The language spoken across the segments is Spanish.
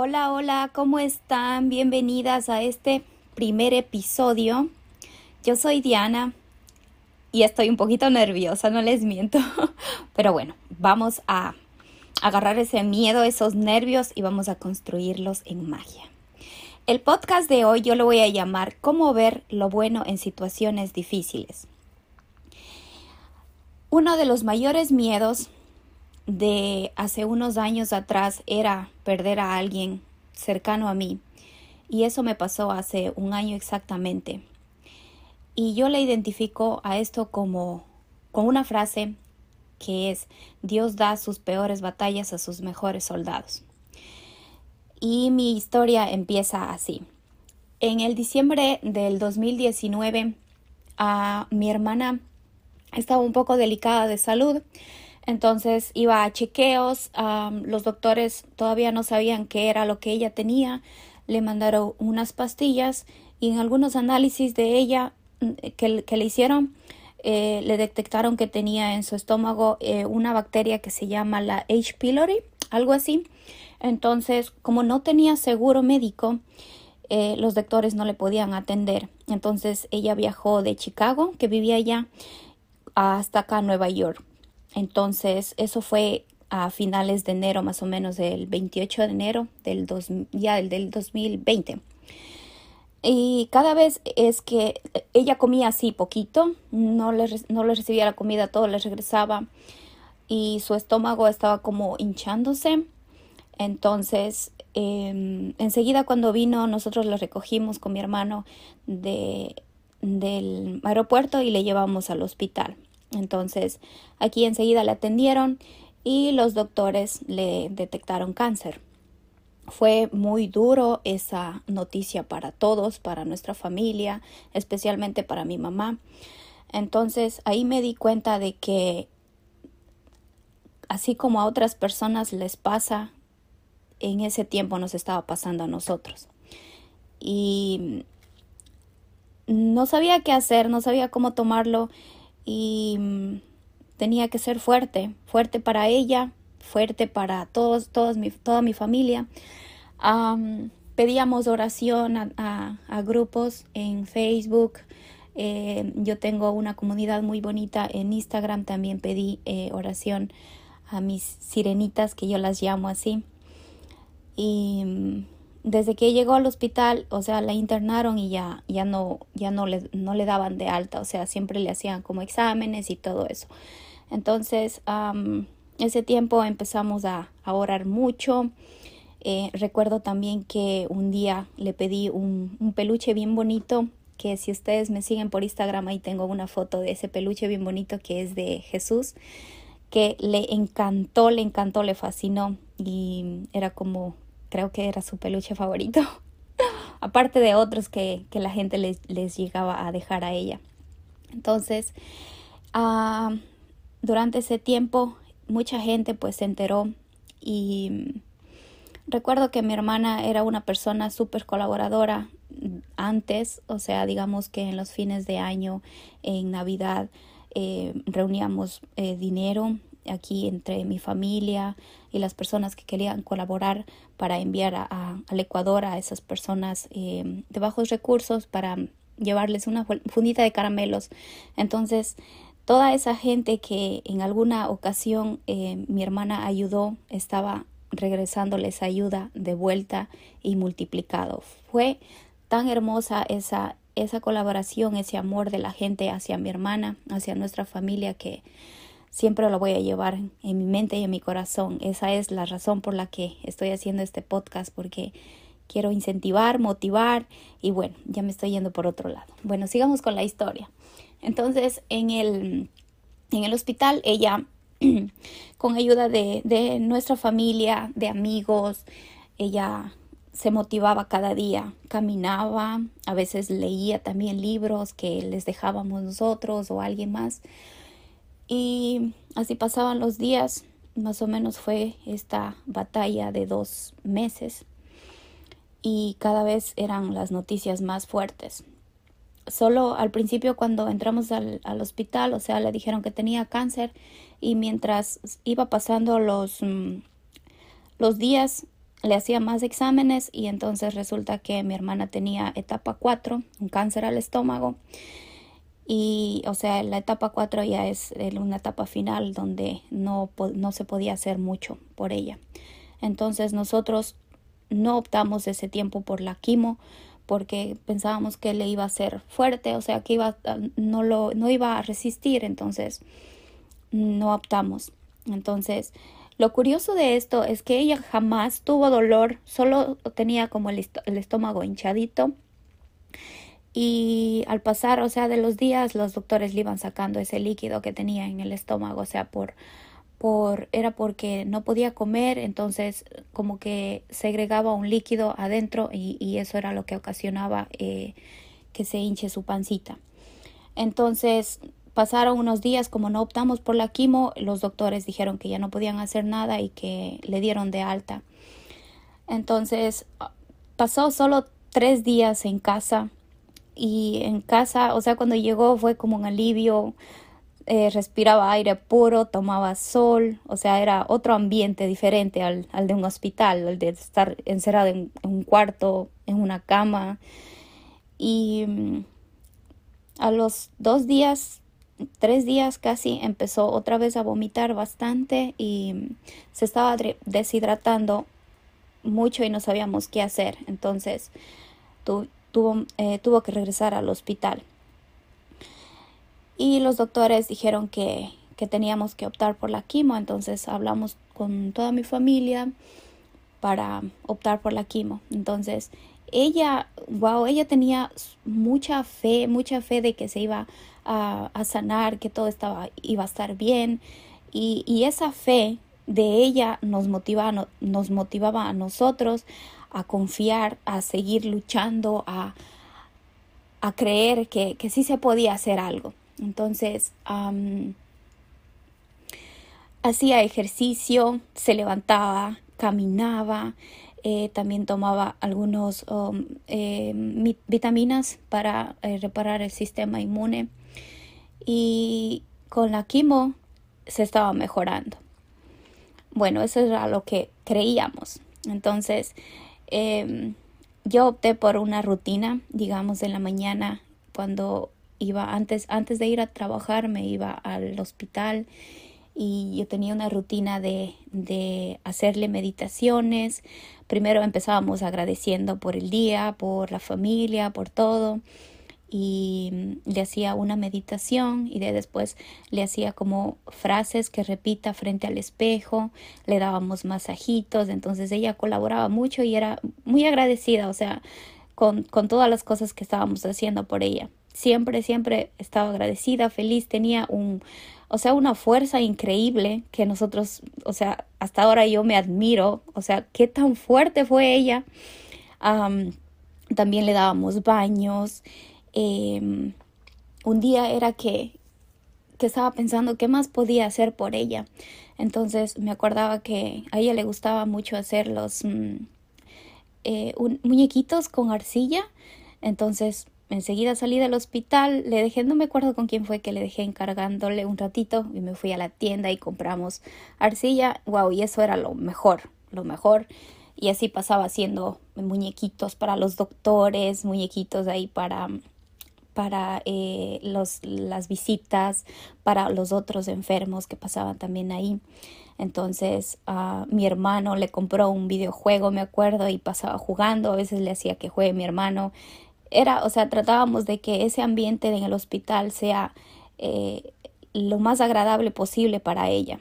Hola, hola, ¿cómo están? Bienvenidas a este primer episodio. Yo soy Diana y estoy un poquito nerviosa, no les miento. Pero bueno, vamos a agarrar ese miedo, esos nervios y vamos a construirlos en magia. El podcast de hoy yo lo voy a llamar Cómo ver lo bueno en situaciones difíciles. Uno de los mayores miedos de hace unos años atrás era perder a alguien cercano a mí. Y eso me pasó hace un año exactamente. Y yo le identifico a esto como con una frase que es Dios da sus peores batallas a sus mejores soldados. Y mi historia empieza así. En el diciembre del 2019, a mi hermana estaba un poco delicada de salud entonces iba a chequeos, los doctores todavía no sabían qué era lo que ella tenía, le mandaron unas pastillas y en algunos análisis de ella mm, que, le hicieron, eh, le detectaron que tenía en su estómago eh, una bacteria que se llama la H. pylori, algo así. Entonces, como no tenía seguro médico, eh, los doctores no le podían atender. Entonces, ella viajó de Chicago, que vivía allá, hasta acá, Nueva York. Entonces, eso fue a finales de enero, más o menos del 28 de enero del, dos, ya del 2020. Y cada vez es que ella comía así poquito, no le, no recibía la comida, todo le regresaba y su estómago estaba como hinchándose. Entonces, em, enseguida cuando vino, nosotros la recogimos con mi hermano de, del aeropuerto y le llevamos al hospital. Entonces, aquí enseguida le atendieron y los doctores le detectaron cáncer. Fue muy duro esa noticia para todos, para nuestra familia, especialmente para mi mamá. Entonces ahí me di cuenta de que así como a otras personas les pasa, en ese tiempo nos estaba pasando a nosotros. Y no sabía qué hacer, no sabía cómo tomarlo y mm, tenía que ser fuerte, fuerte para ella, fuerte para todos, todos mi, toda mi familia. pedíamos oración a, grupos en Facebook. Eh, yo tengo una comunidad muy bonita en Instagram. También pedí eh, oración a mis sirenitas, que yo las llamo así. Y mm, desde que llegó al hospital, o sea, la internaron y ya, ya no, ya no le, no le daban de alta, o sea, siempre le hacían como exámenes y todo eso. Entonces, ese tiempo empezamos a, orar mucho. Eh, recuerdo también que un día le pedí un, un, peluche bien bonito, que si ustedes me siguen por Instagram, ahí tengo una foto de ese peluche bien bonito que es de Jesús, que le encantó, le encantó, le fascinó y era como creo que era su peluche favorito. Aparte de otros que, la gente les, llegaba a dejar a ella. Entonces, ah, durante ese tiempo, mucha gente pues se enteró y recuerdo que mi hermana era una persona súper colaboradora antes, o sea, digamos que en los fines de año, en Navidad, eh, reuníamos eh, dinero aquí entre mi familia y las personas que querían colaborar para enviar al Ecuador a esas personas eh, de bajos recursos para llevarles una fundita de caramelos. Entonces, toda esa gente que en alguna ocasión eh, mi hermana ayudó estaba regresándoles ayuda de vuelta y multiplicado. Fue tan hermosa esa, esa colaboración, ese amor de la gente hacia mi hermana, hacia nuestra familia que siempre lo voy a llevar en mi mente y en mi corazón. Esa es la razón por la que estoy haciendo este podcast, porque quiero incentivar, motivar y bueno, ya me estoy yendo por otro lado. Bueno, sigamos con la historia. Entonces, en el, en el hospital, ella, con ayuda de, de nuestra familia, de amigos, ella se motivaba cada día, caminaba, a veces leía también libros que les dejábamos nosotros o alguien más. Y así pasaban los días, más o menos fue esta batalla de dos meses y cada vez eran las noticias más fuertes. Solo al principio cuando entramos al, hospital, o sea, le dijeron que tenía cáncer y mientras iba pasando los, mm, los días, le hacía más exámenes y entonces resulta que mi hermana tenía etapa 4, un cáncer al estómago. Y, o sea, la etapa 4 ya es una etapa final donde no, no se podía hacer mucho por ella. Entonces nosotros no optamos ese tiempo por la quimo porque pensábamos que le iba a ser fuerte, o sea, que iba, no, lo, no iba a resistir, entonces no optamos. Entonces, lo curioso de esto es que ella jamás tuvo dolor, solo tenía como el estómago hinchadito. Y al pasar, o sea, de los días, los doctores le iban sacando ese líquido que tenía en el estómago, o sea, por por, era porque no podía comer, entonces como que segregaba un líquido adentro y, eso era lo que ocasionaba eh, que se hinche su pancita. Entonces pasaron unos días, como no optamos por la quimo, los doctores dijeron que ya no podían hacer nada y que le dieron de alta. Entonces pasó solo tres días en casa y en casa, o sea, cuando llegó fue como un alivio eh, respiraba aire puro, tomaba sol, o sea, era otro ambiente diferente al, de un hospital, al de estar encerrado en, un cuarto, en una cama. Y mm, a los dos días, tres días casi, empezó otra vez a vomitar bastante y mm, se estaba deshidratando mucho y no sabíamos qué hacer. Entonces tuvo, eh, tuvo que regresar al hospital y los doctores dijeron que, teníamos que optar por la quimo, entonces hablamos con toda mi familia para optar por la quimo. Entonces, ella, wow, ella tenía mucha fe, mucha fe de que se iba a, sanar, que todo estaba, iba a estar bien. Y, esa fe de ella nos, motiva, nos motivaba a nosotros a confiar, a seguir luchando, a, creer que, que sí se podía hacer algo. Entonces, hacía ejercicio, se levantaba, caminaba, eh, también tomaba algunos um, eh, vitaminas para eh, reparar el sistema inmune y con la quimo se estaba mejorando. Bueno, eso era lo que creíamos. Entonces, em, yo opté por una rutina, digamos, en la mañana cuando iba antes, antes de ir a trabajar, me iba al hospital y yo tenía una rutina de, de hacerle meditaciones. Primero empezábamos agradeciendo por el día, por la familia, por todo y le hacía una meditación y de después le hacía como frases que repita frente al espejo, le dábamos masajitos, entonces ella colaboraba mucho y era muy agradecida, o sea, con, con todas las cosas que estábamos haciendo por ella siempre, siempre estaba agradecida, feliz, tenía un, o sea, una fuerza increíble que nosotros, o sea, hasta ahora yo me admiro, o sea, qué tan fuerte fue ella. también le dábamos baños. Em, un día era que, que estaba pensando qué más podía hacer por ella. Entonces me acordaba que a ella le gustaba mucho hacer los mm, eh, muñequitos con arcilla. Entonces enseguida salí del hospital, le dejé, no me acuerdo con quién fue que le dejé encargándole un ratito y me fui a la tienda y compramos arcilla. Wow, y eso era lo mejor, lo mejor. Y así pasaba haciendo muñequitos para los doctores, muñequitos ahí para, para eh, los, las visitas, para los otros enfermos que pasaban también ahí. Entonces a mi hermano le compró un videojuego, me acuerdo, y pasaba jugando. A veces le hacía que juegue mi hermano era, o sea, tratábamos de que ese ambiente en el hospital sea eh, lo más agradable posible para ella.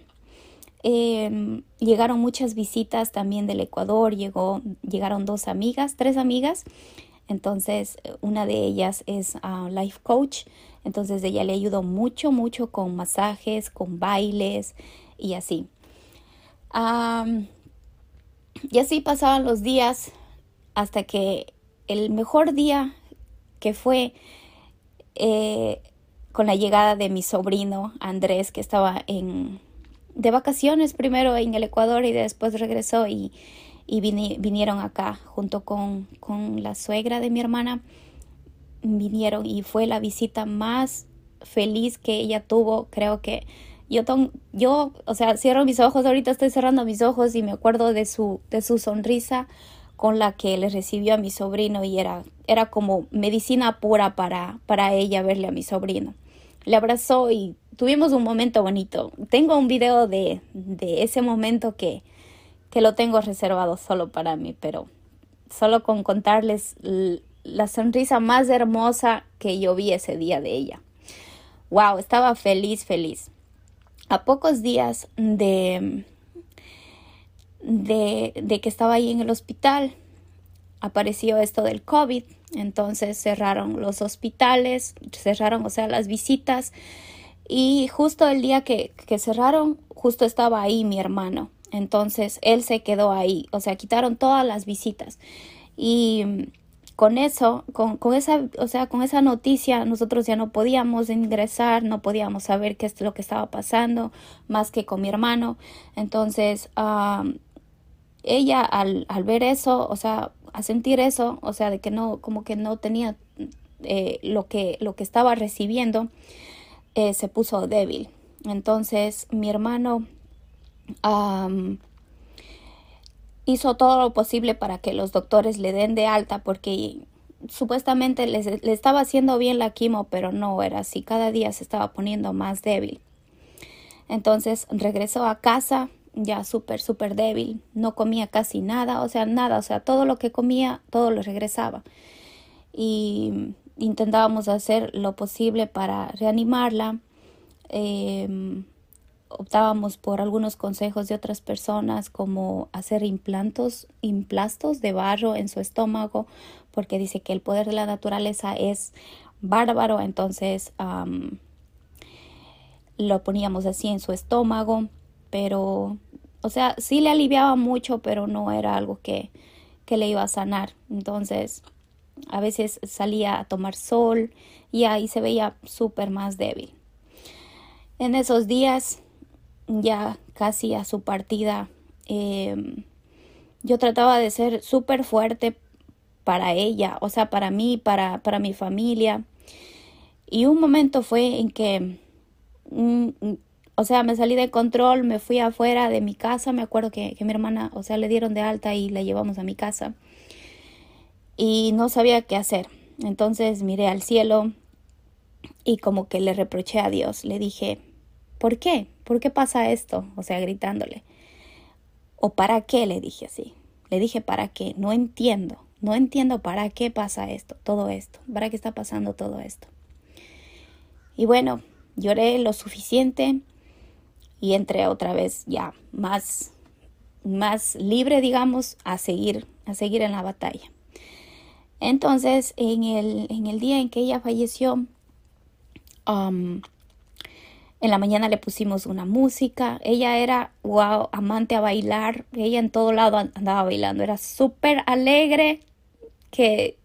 Em, llegaron muchas visitas también del Ecuador, llegó, llegaron dos amigas, tres amigas, entonces una de ellas es uh, life coach, entonces ella le ayudó mucho, mucho con masajes, con bailes y así. y así pasaban los días, hasta que el mejor día que fue eh, con la llegada de mi sobrino Andrés, que estaba en, de vacaciones primero en el Ecuador y después regresó y, y vinieron acá junto con, con la suegra de mi hermana. Vinieron y fue la visita más feliz que ella tuvo. Creo que yo, yo, o sea, cierro mis ojos, ahorita estoy cerrando mis ojos y me acuerdo de su, de su sonrisa con la que le recibió a mi sobrino y era, era como medicina pura para, para ella verle a mi sobrino. Le abrazó y tuvimos un momento bonito. Tengo un video de, de ese momento que, que lo tengo reservado solo para mí, pero solo con contarles la sonrisa más hermosa que yo vi ese día de ella. Wow, estaba feliz, feliz. A pocos días de, de, que estaba ahí en el hospital, apareció esto del COVID, entonces cerraron los hospitales, cerraron, o sea, las visitas, y justo el día que, que cerraron, justo estaba ahí mi hermano, entonces él se quedó ahí, o sea, quitaron todas las visitas. Y con eso, con, con, esa, o sea, con esa noticia, nosotros ya no podíamos ingresar, no podíamos saber qué es lo que estaba pasando, más que con mi hermano. Entonces, ella al, al, ver eso, o sea, a sentir eso, o sea, de que no, como que no tenía eh, lo, que, lo que estaba recibiendo, eh, se puso débil. Entonces, mi hermano hizo todo lo posible para que los doctores le den de alta porque supuestamente le, estaba haciendo bien la quimo, pero no era así. Cada día se estaba poniendo más débil. Entonces regresó a casa ya súper, súper débil. No comía casi nada, o sea, nada. O sea, todo lo que comía, todo lo regresaba. Y intentábamos hacer lo posible para reanimarla. Eh, optábamos por algunos consejos de otras personas como hacer implantos, implastos de barro en su estómago, porque dice que el poder de la naturaleza es bárbaro, entonces lo poníamos así en su estómago, pero, o sea, sí le aliviaba mucho, pero no era algo que, que le iba a sanar. Entonces, a veces salía a tomar sol y ahí se veía súper más débil. En esos días ya casi a su partida, em, yo trataba de ser súper fuerte para ella, o sea, para mí, para, para mi familia. Y un momento fue en que, o sea, me salí de control, me fui afuera de mi casa, me acuerdo que, que mi hermana, o sea, le dieron de alta y la llevamos a mi casa. Y no sabía qué hacer. Entonces miré al cielo y como que le reproché a Dios, le dije, ¿por qué? ¿por qué pasa esto? O sea, gritándole. ¿O para qué? Le dije así. Le dije, ¿para qué? No entiendo. No entiendo para qué pasa esto, todo esto. ¿Para qué está pasando todo esto? Y bueno, lloré lo suficiente y entré otra vez ya más, más libre, digamos, a seguir, a seguir en la batalla. Entonces, en el, en el día en que ella falleció, um, en la mañana le pusimos una música. Ella era, wow, amante a bailar. Ella en todo lado andaba bailando. Era súper alegre que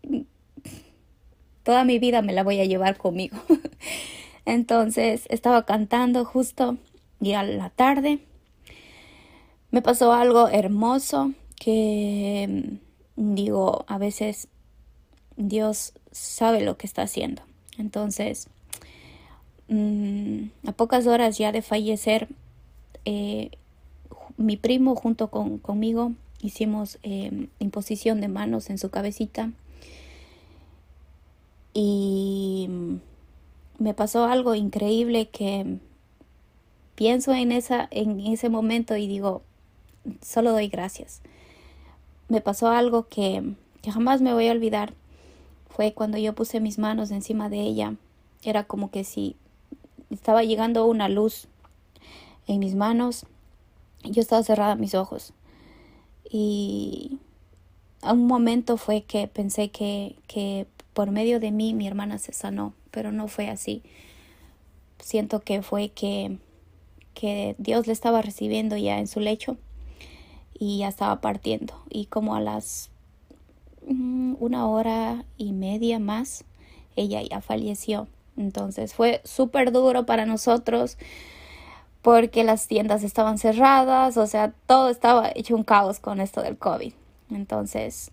toda mi vida me la voy a llevar conmigo. Entonces estaba cantando justo y a la tarde me pasó algo hermoso que digo, a veces Dios sabe lo que está haciendo. Entonces, Mm, a pocas horas ya de fallecer, eh, mi primo junto con, conmigo hicimos em, imposición de manos en su cabecita y me pasó algo increíble que pienso en, esa, en ese momento y digo, solo doy gracias. Me pasó algo que, que jamás me voy a olvidar. Fue cuando yo puse mis manos encima de ella. Era como que si estaba llegando una luz en mis manos. Yo estaba cerrada mis ojos. Y a un momento fue que pensé que, que por medio de mí mi hermana se sanó, pero no fue así. Siento que fue que, que Dios le estaba recibiendo ya en su lecho y ya estaba partiendo. Y como a las mm, una hora y media más, ella ya falleció. Entonces fue súper duro para nosotros porque las tiendas estaban cerradas, o sea, todo estaba hecho un caos con esto del COVID. Entonces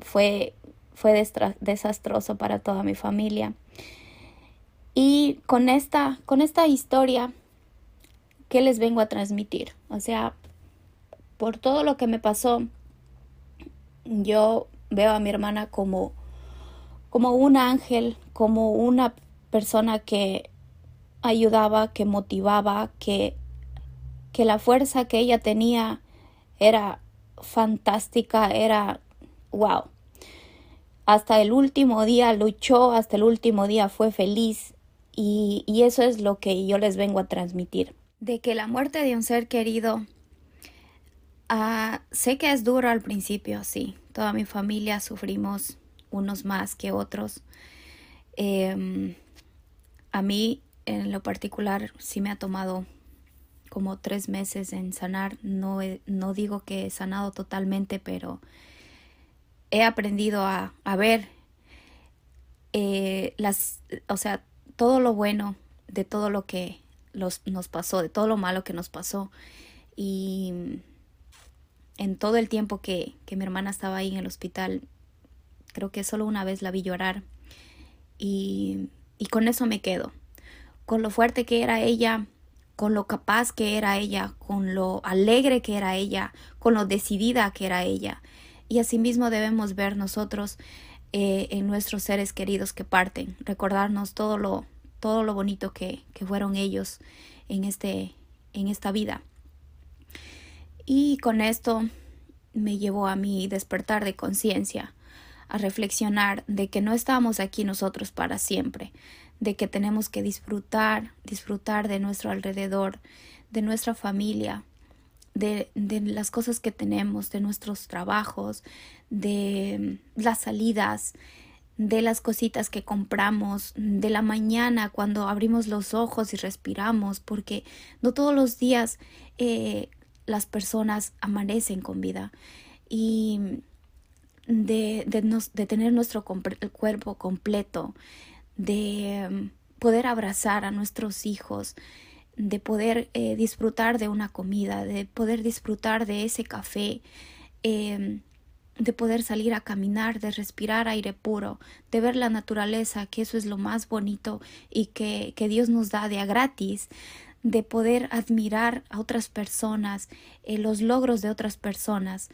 fue, fue desastroso para toda mi familia. Y con esta, con esta historia, ¿qué les vengo a transmitir? O sea, por todo lo que me pasó, yo veo a mi hermana como, como un ángel, como una persona que ayudaba, que motivaba, que, que la fuerza que ella tenía era fantástica, era wow. Hasta el último día luchó, hasta el último día fue feliz y, y eso es lo que yo les vengo a transmitir. De que la muerte de un ser querido, uh, sé que es duro al principio, sí. Toda mi familia sufrimos unos más que otros. Eh, a mí en lo particular sí me ha tomado como tres meses en sanar. No, no digo que he sanado totalmente, pero he aprendido a, ver eh, las, o sea, todo lo bueno de todo lo que nos pasó, de todo lo malo que nos pasó. Y en todo el tiempo que, que mi hermana estaba ahí en el hospital, creo que solo una vez la vi llorar. Y, y con eso me quedo con lo fuerte que era ella, con lo capaz que era ella, con lo alegre que era ella, con lo decidida que era ella. Y asimismo debemos ver nosotros eh, en nuestros seres queridos que parten, recordarnos todo lo, todo lo bonito que, que fueron ellos en, este, en esta vida. Y con esto me llevó a mi despertar de conciencia, a reflexionar de que no estamos aquí nosotros para siempre, de que tenemos que disfrutar, disfrutar de nuestro alrededor, de nuestra familia, de, las cosas que tenemos, de nuestros trabajos, de las salidas, de las cositas que compramos, de la mañana cuando abrimos los ojos y respiramos, porque no todos los días eh, las personas amanecen con vida. Y de, de, nos, de tener nuestro cuerpo completo, de mm, poder abrazar a nuestros hijos, de poder eh, disfrutar de una comida, de poder disfrutar de ese café, em, de poder salir a caminar, de respirar aire puro, de ver la naturaleza, que eso es lo más bonito y que, que Dios nos da de a gratis, de poder admirar a otras personas, eh, los logros de otras personas,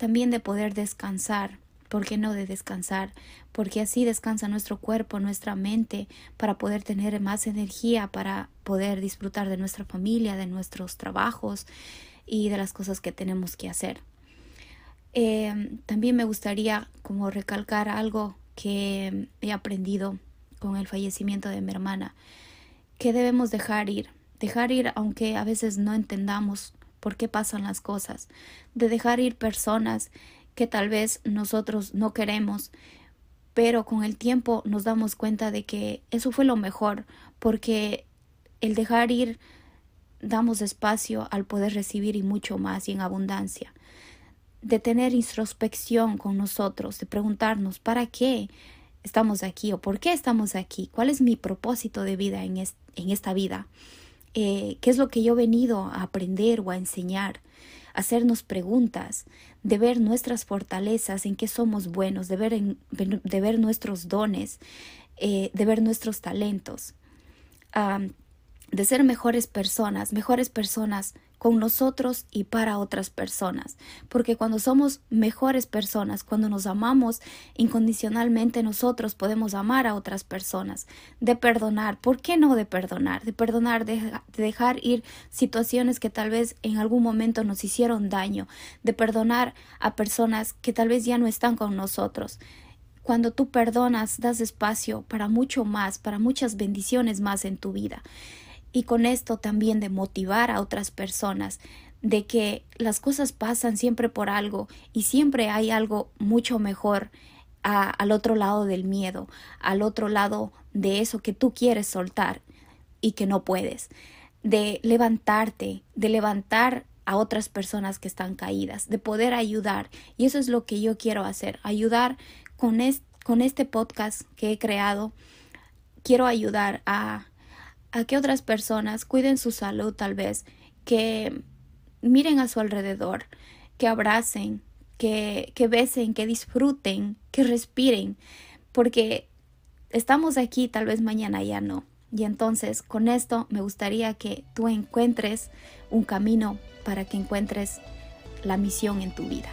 también de poder descansar, ¿por qué no de descansar? Porque así descansa nuestro cuerpo, nuestra mente, para poder tener más energía, para poder disfrutar de nuestra familia, de nuestros trabajos y de las cosas que tenemos que hacer. Eh, también me gustaría como recalcar algo que he aprendido con el fallecimiento de mi hermana, que debemos dejar ir, dejar ir aunque a veces no entendamos por qué pasan las cosas, de dejar ir personas que tal vez nosotros no queremos, pero con el tiempo nos damos cuenta de que eso fue lo mejor, porque el dejar ir damos espacio al poder recibir y mucho más y en abundancia. De tener introspección con nosotros, de preguntarnos para qué estamos aquí o por qué estamos aquí, cuál es mi propósito de vida en, en esta vida, eh, qué es lo que yo he venido a aprender o a enseñar hacernos preguntas, de ver nuestras fortalezas, en qué somos buenos, de ver, de ver nuestros dones, eh, de ver nuestros talentos, de ser mejores personas, mejores personas con nosotros y para otras personas. Porque cuando somos mejores personas, cuando nos amamos incondicionalmente, nosotros podemos amar a otras personas, de perdonar. ¿Por qué no de perdonar? De perdonar, de, dejar ir situaciones que tal vez en algún momento nos hicieron daño, de perdonar a personas que tal vez ya no están con nosotros. Cuando tú perdonas, das espacio para mucho más, para muchas bendiciones más en tu vida y con esto también de motivar a otras personas de que las cosas pasan siempre por algo y siempre hay algo mucho mejor al otro lado del miedo, al otro lado de eso que tú quieres soltar y que no puedes, de levantarte, de levantar a otras personas que están caídas, de poder ayudar. Y eso es lo que yo quiero hacer, ayudar con, con este podcast que he creado. Quiero ayudar a, a que otras personas cuiden su salud tal vez, que miren a su alrededor, que abracen, que, que besen, que disfruten, que respiren, porque estamos aquí, tal vez mañana ya no. Y entonces con esto me gustaría que tú encuentres un camino para que encuentres la misión en tu vida.